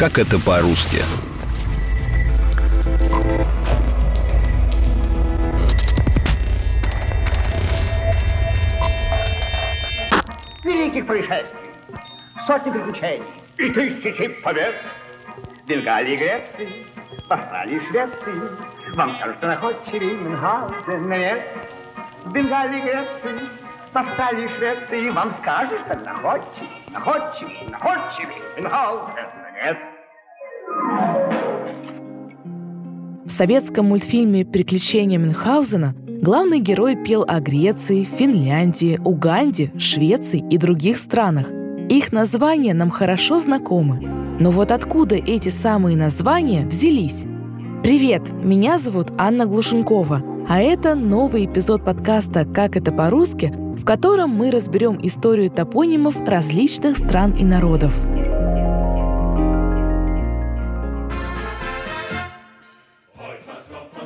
Как это по-русски? Великих происшествий, сотни приключений и тысячи побед. Бенгалии Греции, в Австралии Швеции. Вам скажут, находчивый Мюнхгаузен, нет. В Бенгалии Греции, в Австралии Швеции. Вам скажут, что находчивый, находчивый, находчивый Но нет. В советском мультфильме «Приключения Мюнхгаузена» главный герой пел о Греции, Финляндии, Уганде, Швеции и других странах. Их названия нам хорошо знакомы. Но вот откуда эти самые названия взялись? Привет, меня зовут Анна Глушенкова, а это новый эпизод подкаста «Как это по-русски», в котором мы разберем историю топонимов различных стран и народов –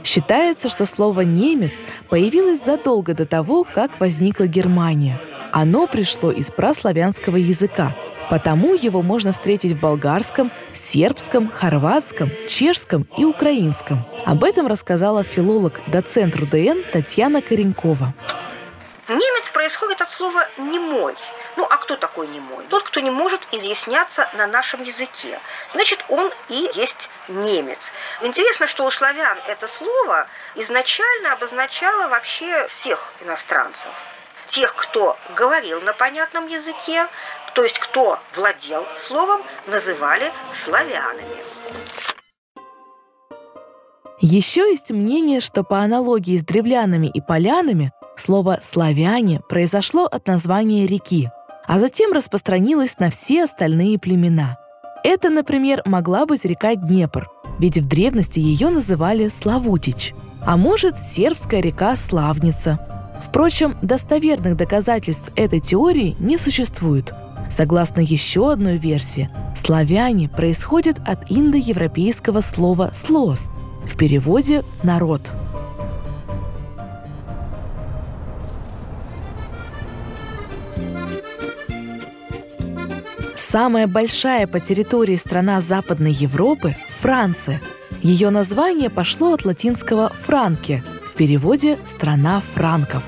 Считается, что слово «немец» появилось задолго до того, как возникла Германия. Оно пришло из праславянского языка, потому его можно встретить в болгарском, сербском, хорватском, чешском и украинском. Об этом рассказала филолог, доцент РУДН Татьяна Коренькова. Немец происходит от слова «немой», ну а кто такой немой? Тот, кто не может изъясняться на нашем языке. Значит, он и есть немец. Интересно, что у славян это слово изначально обозначало вообще всех иностранцев. Тех, кто говорил на понятном языке, то есть кто владел словом, называли славянами. Еще есть мнение, что по аналогии с древлянами и полянами слово «славяне» произошло от названия реки – а затем распространилась на все остальные племена. Это, например, могла быть река Днепр, ведь в древности ее называли Славутич, а может, сербская река Славница. Впрочем, достоверных доказательств этой теории не существует. Согласно еще одной версии, славяне происходят от индоевропейского слова «слос», в переводе «народ». Самая большая по территории страна Западной Европы – Франция. Ее название пошло от латинского «франки», в переводе «страна франков».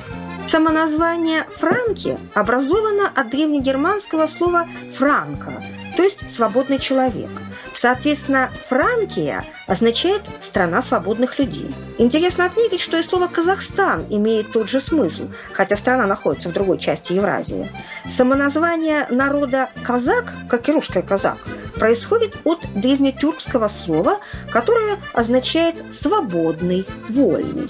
Само название «франки» образовано от древнегерманского слова «франко», то есть «свободный человек». Соответственно, Франкия означает «страна свободных людей». Интересно отметить, что и слово «Казахстан» имеет тот же смысл, хотя страна находится в другой части Евразии. Самоназвание народа «казак», как и русское «казак», происходит от древнетюркского слова, которое означает «свободный», «вольный».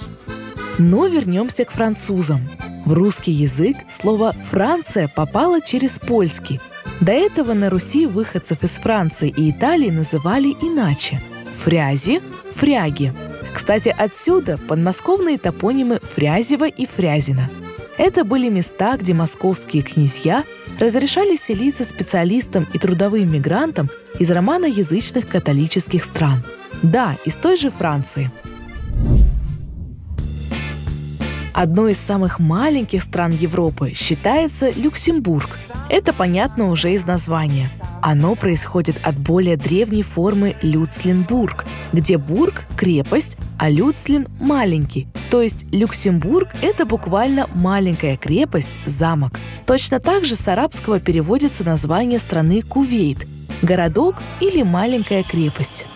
Но вернемся к французам. В русский язык слово «Франция» попало через польский – до этого на Руси выходцев из Франции и Италии называли иначе – фрязи, фряги. Кстати, отсюда подмосковные топонимы Фрязева и Фрязина. Это были места, где московские князья разрешали селиться специалистам и трудовым мигрантам из романоязычных католических стран. Да, из той же Франции. Одной из самых маленьких стран Европы считается Люксембург – это понятно уже из названия. Оно происходит от более древней формы Люцленбург, где бург – крепость, а Люцлин – маленький. То есть Люксембург – это буквально маленькая крепость, замок. Точно так же с арабского переводится название страны Кувейт – городок или маленькая крепость.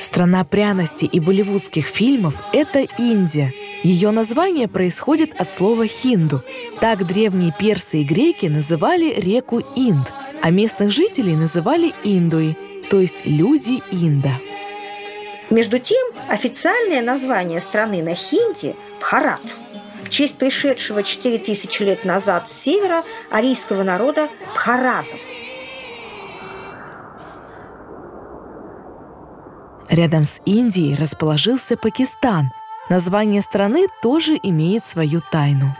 Страна пряностей и болливудских фильмов – это Индия – ее название происходит от слова «хинду». Так древние персы и греки называли реку Инд, а местных жителей называли индуи, то есть люди Инда. Между тем, официальное название страны на хинди – Бхарат в честь пришедшего 4000 лет назад с севера арийского народа Бхаратов. Рядом с Индией расположился Пакистан, Название страны тоже имеет свою тайну.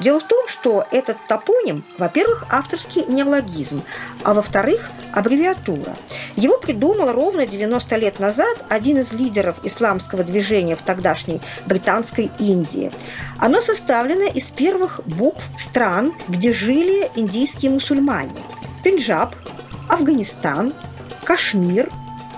Дело в том, что этот топоним, во-первых, авторский неологизм, а во-вторых, аббревиатура. Его придумал ровно 90 лет назад один из лидеров исламского движения в тогдашней британской Индии. Оно составлено из первых букв стран, где жили индийские мусульмане. Пенджаб, Афганистан, Кашмир,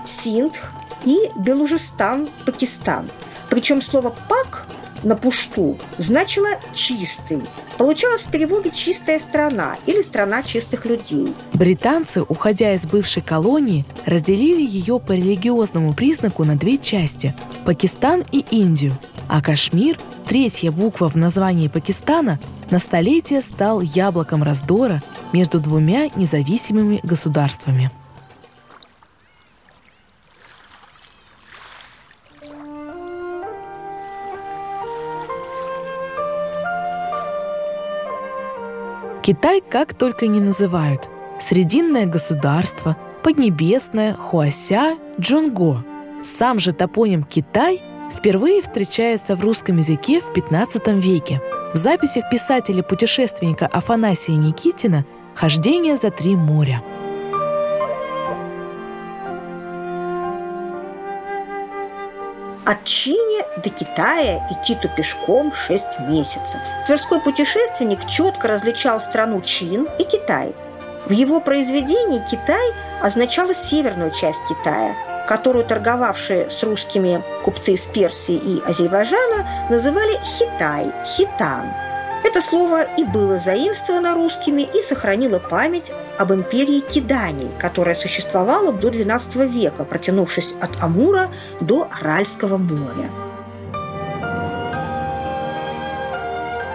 Синдх и Белужистан, Пакистан. Причем слово «пак» на пушту значило «чистый». Получалось в переводе «чистая страна» или «страна чистых людей». Британцы, уходя из бывшей колонии, разделили ее по религиозному признаку на две части – Пакистан и Индию, а Кашмир, третья буква в названии Пакистана, на столетие стал яблоком раздора между двумя независимыми государствами. Китай как только не называют. Срединное государство, Поднебесное, Хуася, Джунго. Сам же топоним Китай впервые встречается в русском языке в 15 веке. В записях писателя-путешественника Афанасия Никитина «Хождение за три моря». От Чини до Китая идти-то пешком 6 месяцев. Тверской путешественник четко различал страну Чин и Китай. В его произведении Китай означало северную часть Китая, которую торговавшие с русскими купцы из Персии и Азербайджана называли Хитай, Хитан – это слово и было заимствовано русскими и сохранило память об империи Киданий, которая существовала до XII века, протянувшись от Амура до Аральского моря.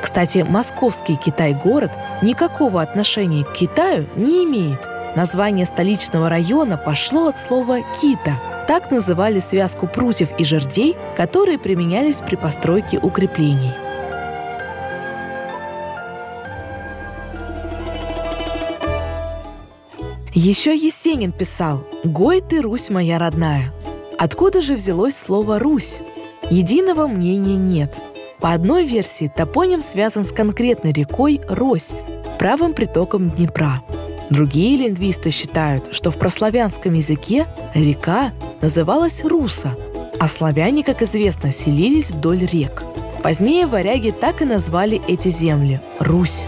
Кстати, московский Китай-город никакого отношения к Китаю не имеет. Название столичного района пошло от слова «кита». Так называли связку прутьев и жердей, которые применялись при постройке укреплений. Еще Есенин писал «Гой ты, Русь моя родная». Откуда же взялось слово «Русь»? Единого мнения нет. По одной версии топоним связан с конкретной рекой Рось, правым притоком Днепра. Другие лингвисты считают, что в прославянском языке река называлась Руса, а славяне, как известно, селились вдоль рек. Позднее варяги так и назвали эти земли – Русь.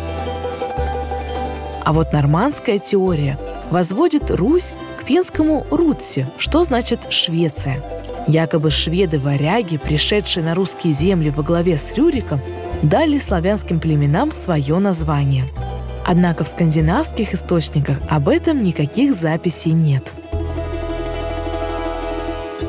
А вот нормандская теория возводит Русь к финскому «Рутси», что значит «Швеция». Якобы шведы-варяги, пришедшие на русские земли во главе с Рюриком, дали славянским племенам свое название. Однако в скандинавских источниках об этом никаких записей нет.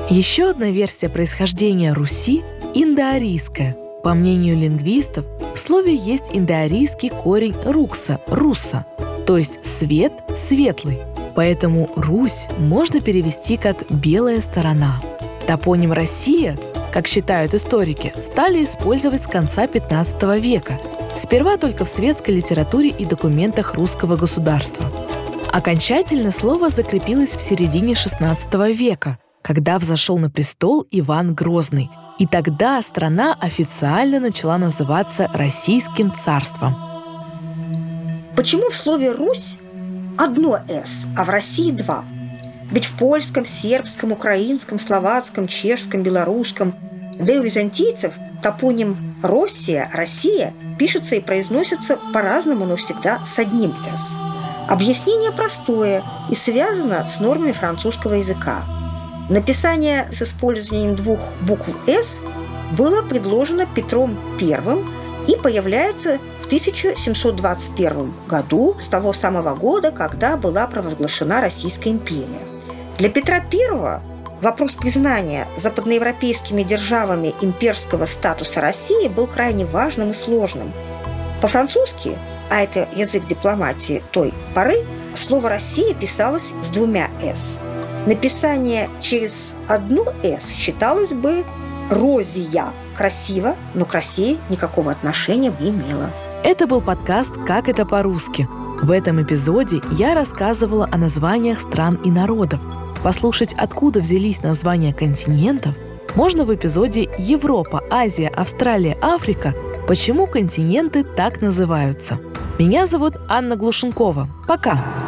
Еще одна версия происхождения Руси – индоарийская. По мнению лингвистов, в слове есть индоарийский корень «рукса» – «руса», то есть свет светлый. Поэтому Русь можно перевести как «белая сторона». Топоним «Россия», как считают историки, стали использовать с конца 15 века, сперва только в светской литературе и документах русского государства. Окончательно слово закрепилось в середине XVI века, когда взошел на престол Иван Грозный, и тогда страна официально начала называться Российским царством – Почему в слове «Русь» одно «с», а в России два? Ведь в польском, сербском, украинском, словацком, чешском, белорусском, да и у византийцев топоним «Россия», «Россия» пишется и произносится по-разному, но всегда с одним «с». Объяснение простое и связано с нормами французского языка. Написание с использованием двух букв «с» было предложено Петром I и появляется в 1721 году, с того самого года, когда была провозглашена Российская империя. Для Петра I вопрос признания западноевропейскими державами имперского статуса России был крайне важным и сложным. По-французски, а это язык дипломатии той поры, слово «Россия» писалось с двумя «с». Написание через одно «с» считалось бы «розия», красиво, но к России никакого отношения не имела. Это был подкаст «Как это по-русски». В этом эпизоде я рассказывала о названиях стран и народов. Послушать, откуда взялись названия континентов, можно в эпизоде «Европа, Азия, Австралия, Африка. Почему континенты так называются?». Меня зовут Анна Глушенкова. Пока!